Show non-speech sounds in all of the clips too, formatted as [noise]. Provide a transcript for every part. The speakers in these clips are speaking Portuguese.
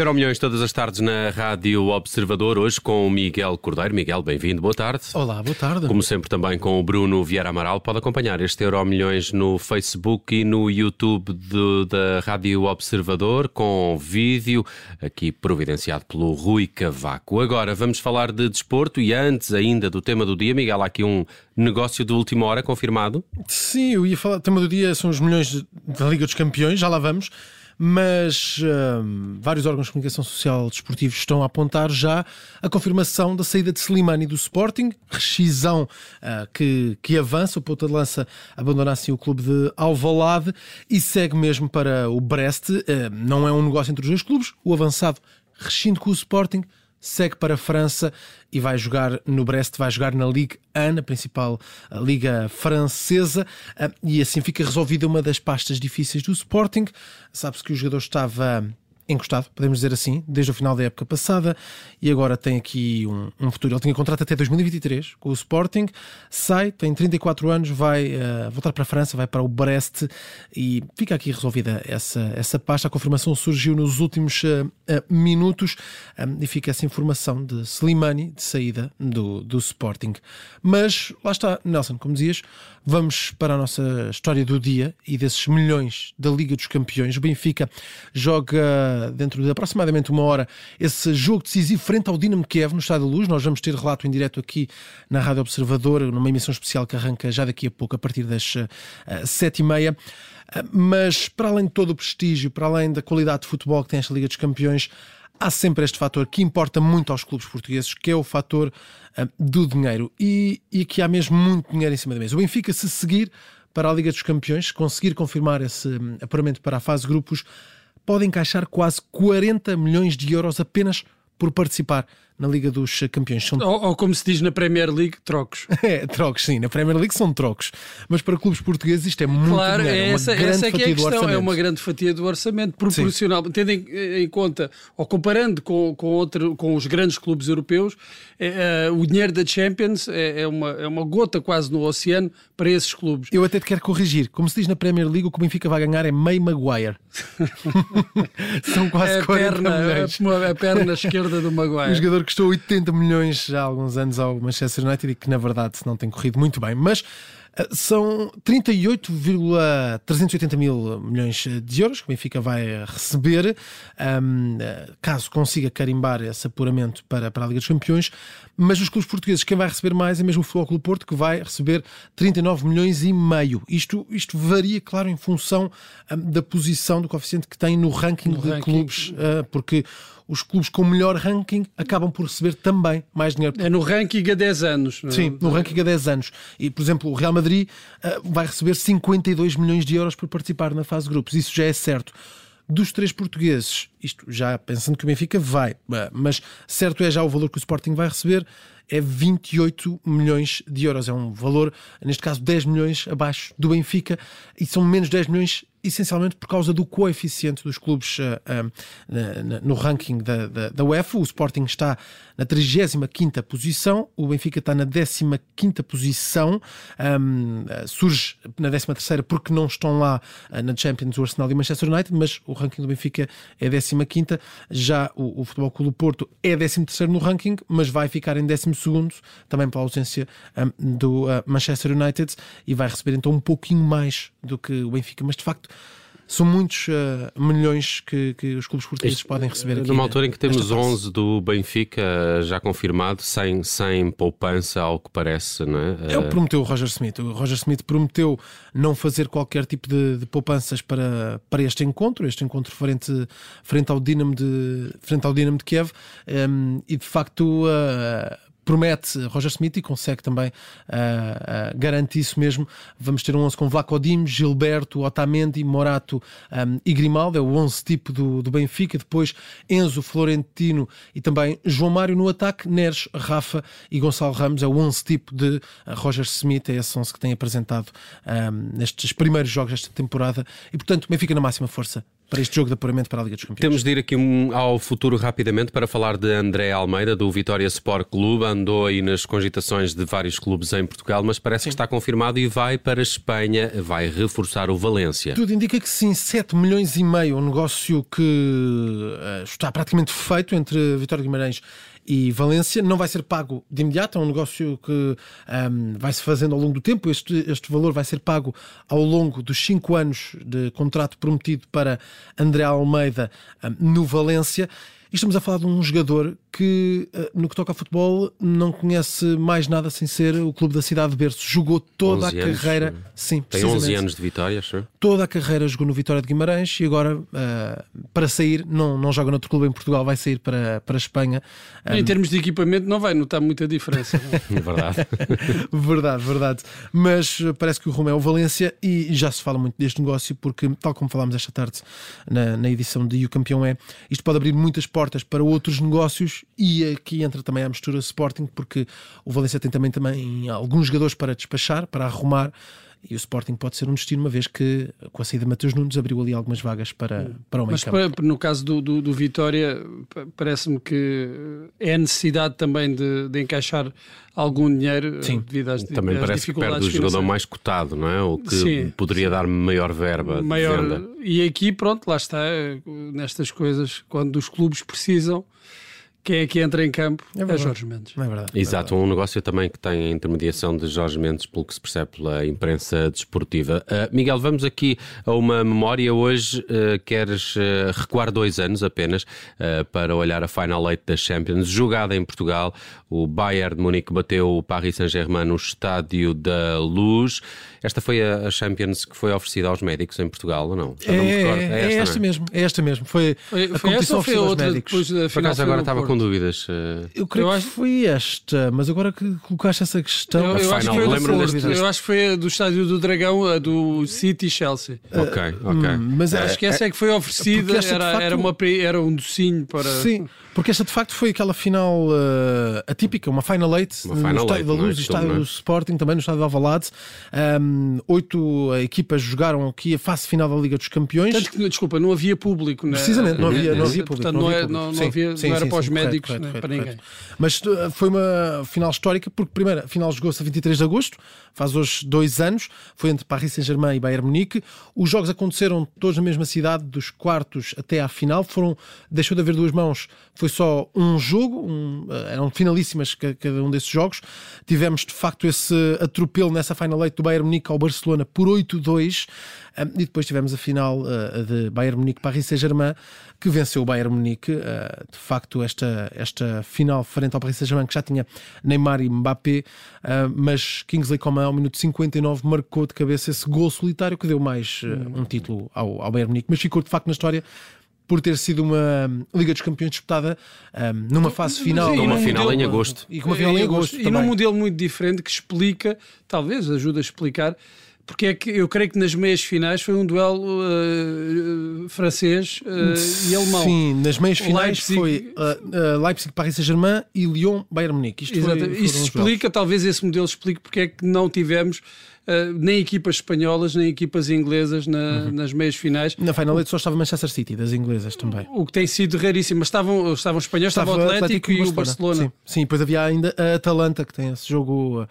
Euro Milhões todas as tardes na Rádio Observador, hoje com o Miguel Cordeiro. Miguel, bem-vindo, boa tarde. Olá, boa tarde. Como sempre também com o Bruno Vieira Amaral. Pode acompanhar este Euro Milhões no Facebook e no YouTube do, da Rádio Observador, com vídeo, aqui providenciado pelo Rui Cavaco. Agora vamos falar de desporto e antes ainda do tema do dia, Miguel, há aqui um negócio de última hora confirmado? Sim, eu ia falar, o tema do dia são os milhões da Liga dos Campeões, já lá vamos mas hum, vários órgãos de comunicação social desportivos estão a apontar já a confirmação da saída de Slimani do Sporting, rescisão uh, que, que avança, o ponta de lança abandona assim o clube de Alvalade e segue mesmo para o Brest. Uh, não é um negócio entre os dois clubes, o avançado rescinde com o Sporting, segue para a França e vai jogar no Brest, vai jogar na Ligue 1, a principal liga francesa, ah, e assim fica resolvida uma das pastas difíceis do Sporting. Sabe-se que o jogador estava encostado, podemos dizer assim, desde o final da época passada e agora tem aqui um, um futuro. Ele tinha contrato até 2023 com o Sporting, sai, tem 34 anos, vai uh, voltar para a França, vai para o Brest e fica aqui resolvida essa, essa pasta. A confirmação surgiu nos últimos uh, uh, minutos um, e fica essa informação de Slimani de saída do, do Sporting. Mas lá está, Nelson, como dizias, vamos para a nossa história do dia e desses milhões da Liga dos Campeões. O Benfica joga dentro de aproximadamente uma hora, esse jogo decisivo frente ao Dinamo Kiev no Estado da Luz. Nós vamos ter relato em direto aqui na Rádio Observador, numa emissão especial que arranca já daqui a pouco, a partir das uh, sete e meia. Uh, mas, para além de todo o prestígio, para além da qualidade de futebol que tem esta Liga dos Campeões, há sempre este fator que importa muito aos clubes portugueses, que é o fator uh, do dinheiro. E, e que há mesmo muito dinheiro em cima da mesa. O Benfica, se seguir para a Liga dos Campeões, conseguir confirmar esse apuramento para a fase grupos, pode encaixar quase 40 milhões de euros apenas por participar na Liga dos Campeões. São... Ou, ou, como se diz na Premier League, trocos. [laughs] é, trocos, sim. Na Premier League são trocos. Mas para clubes portugueses isto é muito claro, dinheiro. É essa, é grande essa é que é a questão. É uma grande fatia do orçamento, proporcional. Sim. Tendo em, em, conta, ou comparando com, com, outro, com os grandes clubes europeus, é, é, o dinheiro da Champions é, é, uma, é uma gota quase no oceano para esses clubes. Eu até te quero corrigir. Como se diz na Premier League, o que o Benfica vai ganhar é meio Maguire. [laughs] são quase é 40 perna, milhões. A, a perna esquerda do Maguire. Um jogador que custou 80 milhões já há alguns anos ao Manchester United e que na verdade não tem corrido muito bem. Mas são 38,380 mil milhões de euros que o Benfica vai receber um, caso consiga carimbar esse apuramento para, para a Liga dos Campeões. Mas os clubes portugueses, quem vai receber mais é mesmo o Futebol Clube Porto, que vai receber 39 milhões e meio. Isto, isto varia, claro, em função um, da posição do coeficiente que tem no ranking no de ranking. clubes, uh, porque os clubes com melhor ranking acabam por receber também mais dinheiro. É no ranking a 10 anos. É? Sim, no ranking a 10 anos. E, por exemplo, o Real Madrid uh, vai receber 52 milhões de euros por participar na fase de grupos. Isso já é certo dos três portugueses, isto já pensando que o Benfica vai, mas certo é já o valor que o Sporting vai receber, é 28 milhões de euros. É um valor, neste caso, 10 milhões abaixo do Benfica e são menos 10 milhões essencialmente por causa do coeficiente dos clubes uh, uh, no ranking da, da, da, UEFA. O Sporting está na 35 posição, o Benfica está na 15 posição, um, uh, surge na 13 porque não estão lá na Champions o Arsenal e o Manchester United, mas o ranking do Benfica é 15 já o, o Futebol Clube do Porto é 13 no ranking, mas vai ficar em 12 também pela ausência um, do Manchester United e vai receber então um pouquinho mais do que o Benfica, mas de facto são muitos uh, milhões que, que, os clubes portugueses Isto, podem receber aqui. Numa altura em que temos 11 do Benfica já confirmado, sem, sem poupança, ao que parece, não é? É o que prometeu o Roger Smith. O Roger Smith prometeu não fazer qualquer tipo de, de poupanças para, para este encontro, este encontro frente, frente, ao, Dinamo de, frente ao Dinamo de Kiev, um, ehm, e de facto. Uh, promete Roger Smith e consegue também uh, uh, garante isso mesmo. Vamos ter um 11 com Vlaco Gilberto, Otamendi, Morato um, e Grimaldo, é o 11 tipo do, do Benfica. Depois Enzo, Florentino e também João Mário. No ataque, Neres, Rafa e Gonçalo Ramos, é o 11 tipo de Roger Smith, é esse 11 que tem apresentado um, nestes primeiros jogos desta temporada. E portanto Benfica na máxima força para este jogo de apuramento para a Liga dos Campeões. Temos de ir aqui ao futuro rapidamente para falar de André Almeida, do Vitória Sport Clube. Andou aí nas cogitações de vários clubes em Portugal, mas parece sim. que está confirmado e vai para a Espanha, vai reforçar o Valência. Tudo indica que sim, 7 milhões e meio, um negócio que uh, está praticamente feito entre Vitória Guimarães e Valência. Não vai ser pago de imediato, é um negócio que um, vai se fazendo ao longo do tempo. Este, este valor vai ser pago ao longo dos cinco anos de contrato prometido para André Almeida um, no Valência. E estamos a falar de um jogador que, eh, no que toca a futebol, não conhece mais nada sem ser o clube da cidade de berço. Jogou toda a anos, carreira. Né? Sim, Tem 11 anos de vitórias. Né? Toda a carreira jogou no Vitória de Guimarães e agora, uh, para sair, não, não joga noutro clube em Portugal, vai sair para, para a Espanha. Um... Em termos de equipamento, não vai notar muita diferença. [laughs] É verdade. [laughs] verdade, verdade. Mas eh, parece que o Romeu Valência, e já se fala muito deste negócio, porque, tal como falámos esta tarde na, na edição de E o Campeão é, isto pode abrir muitas portas portas para outros negócios e aqui entra também a mistura Sporting, porque o Valência tem também, também alguns jogadores para despachar, para arrumar. E o Sporting pode ser um destino, uma vez que com a saída de Mateus Nunes abriu ali algumas vagas para, para o meio Mas para, no caso do, do, do Vitória, parece-me que é a necessidade também de, de encaixar algum dinheiro Sim. devido às, também às parece que perde o jogador mais cotado, não é? O que Sim. poderia dar maior verba maior, E aqui, pronto, lá está, nestas coisas, quando os clubes precisam quem é que entra em campo é, é Jorge Mendes. É verdade. Exato, é verdade. um negócio também que tem a intermediação de Jorge Mendes, pelo que se percebe pela imprensa desportiva. Uh, Miguel, vamos aqui a uma memória. Hoje uh, queres uh, recuar dois anos apenas para olhar a Final Eight da Champions, jogada em Portugal. O Bayern de Munique bateu o Paris Saint-Germain no Estádio da Luz. Esta foi a Champions que foi oferecida aos médicos em Portugal, ou não? É, não. É, é esta, é esta mesmo, é esta mesmo. Foi, foi a competição oferecida aos médicos. Depois da final Por acaso agora estava com dúvidas. Eh, eu creio eu que acho... foi esta, mas agora que colocaste essa questão. Eu, eu, acho, que foi deste... eu acho que foi do Estádio do Dragão, a do City Chelsea. Ok, ok. Hum, mas acho que essa é que foi oferecida, era, facto... era, uma, era um docinho para. Sim, porque esta de facto foi aquela final uh, atípica, uma Final Eight uma no final Estádio da Luz, é? Estádio do Sporting, também no Estádio de Alvalade. Um, oito equipas jogaram aqui a fase final da Liga dos Campeões. Tanto que, desculpa, não havia público. Né? Precisamente, não havia, não havia público. Portanto, não, havia, não, não, havia, sim, não era sim, para os médicos, correto, correto, para correto, ninguém. Mas uh, foi uma final histórica, porque primeiro, a final jogou-se a 23 de agosto, faz hoje dois anos, foi entre Paris Saint-Germain e Bayern Munique. Os jogos aconteceram todos na mesma cidade, dos quartos até à final. Foram, deixou de haver duas mãos, foi só um jogo, um, eh, eram finalíssimas cada um desses jogos. Tivemos de facto esse atropelo nessa final eight do Bayern Munique ao Barcelona por 8-2 eh, e depois tivemos a final eh, de Bayern Munique-Paris Saint-Germain que venceu o Bayern Munique. De facto, esta, esta final frente ao Paris Saint-Germain que já tinha Neymar e Mbappé, mas Kingsley Coman ao minuto 59 marcou de cabeça esse gol solitário que deu mais um título ao, ao Bayern Munique, mas ficou de facto na história por ter sido uma Liga dos Campeões disputada um, numa fase final. E uma final em agosto. E com uma final em agosto. E num modelo muito diferente que explica, talvez ajuda a explicar, porque é que eu creio que nas meias finais foi um duelo uh, francês uh, e alemão. Sim, nas meias finais Leipzig... foi uh, Leipzig, Paris Saint-Germain e Lyon, Bayern Munique. Isto Exato. Foi, Isso explica, jogos. talvez esse modelo explique porque é que não tivemos nem equipas espanholas, nem equipas inglesas na, uhum. nas meias finais. Na Final só estava Manchester City, das inglesas também. O que tem sido raríssimo, mas estavam, estavam espanhóis, estava, estava o Atlético, Atlético e, o Barcelona. Sim, sim, depois havia ainda a Atalanta, que tem esse jogo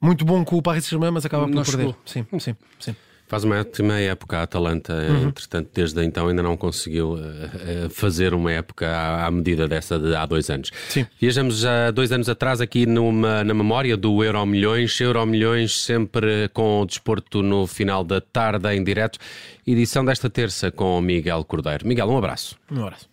muito bom com o Paris Saint-Germain, mas acaba por não perder. Chegou. Sim, sim, sim. Faz uma ótima época a Atalanta, uhum. entretanto, desde então ainda não conseguiu uh, fazer uma época à, à, medida dessa de há dois anos. Sim. Viajamos já dois anos atrás aqui numa, na memória do Euro Milhões, Euro Milhões sempre com o desporto no final da tarde em direto, edição desta terça com Miguel Cordeiro. Miguel, um abraço. Um abraço.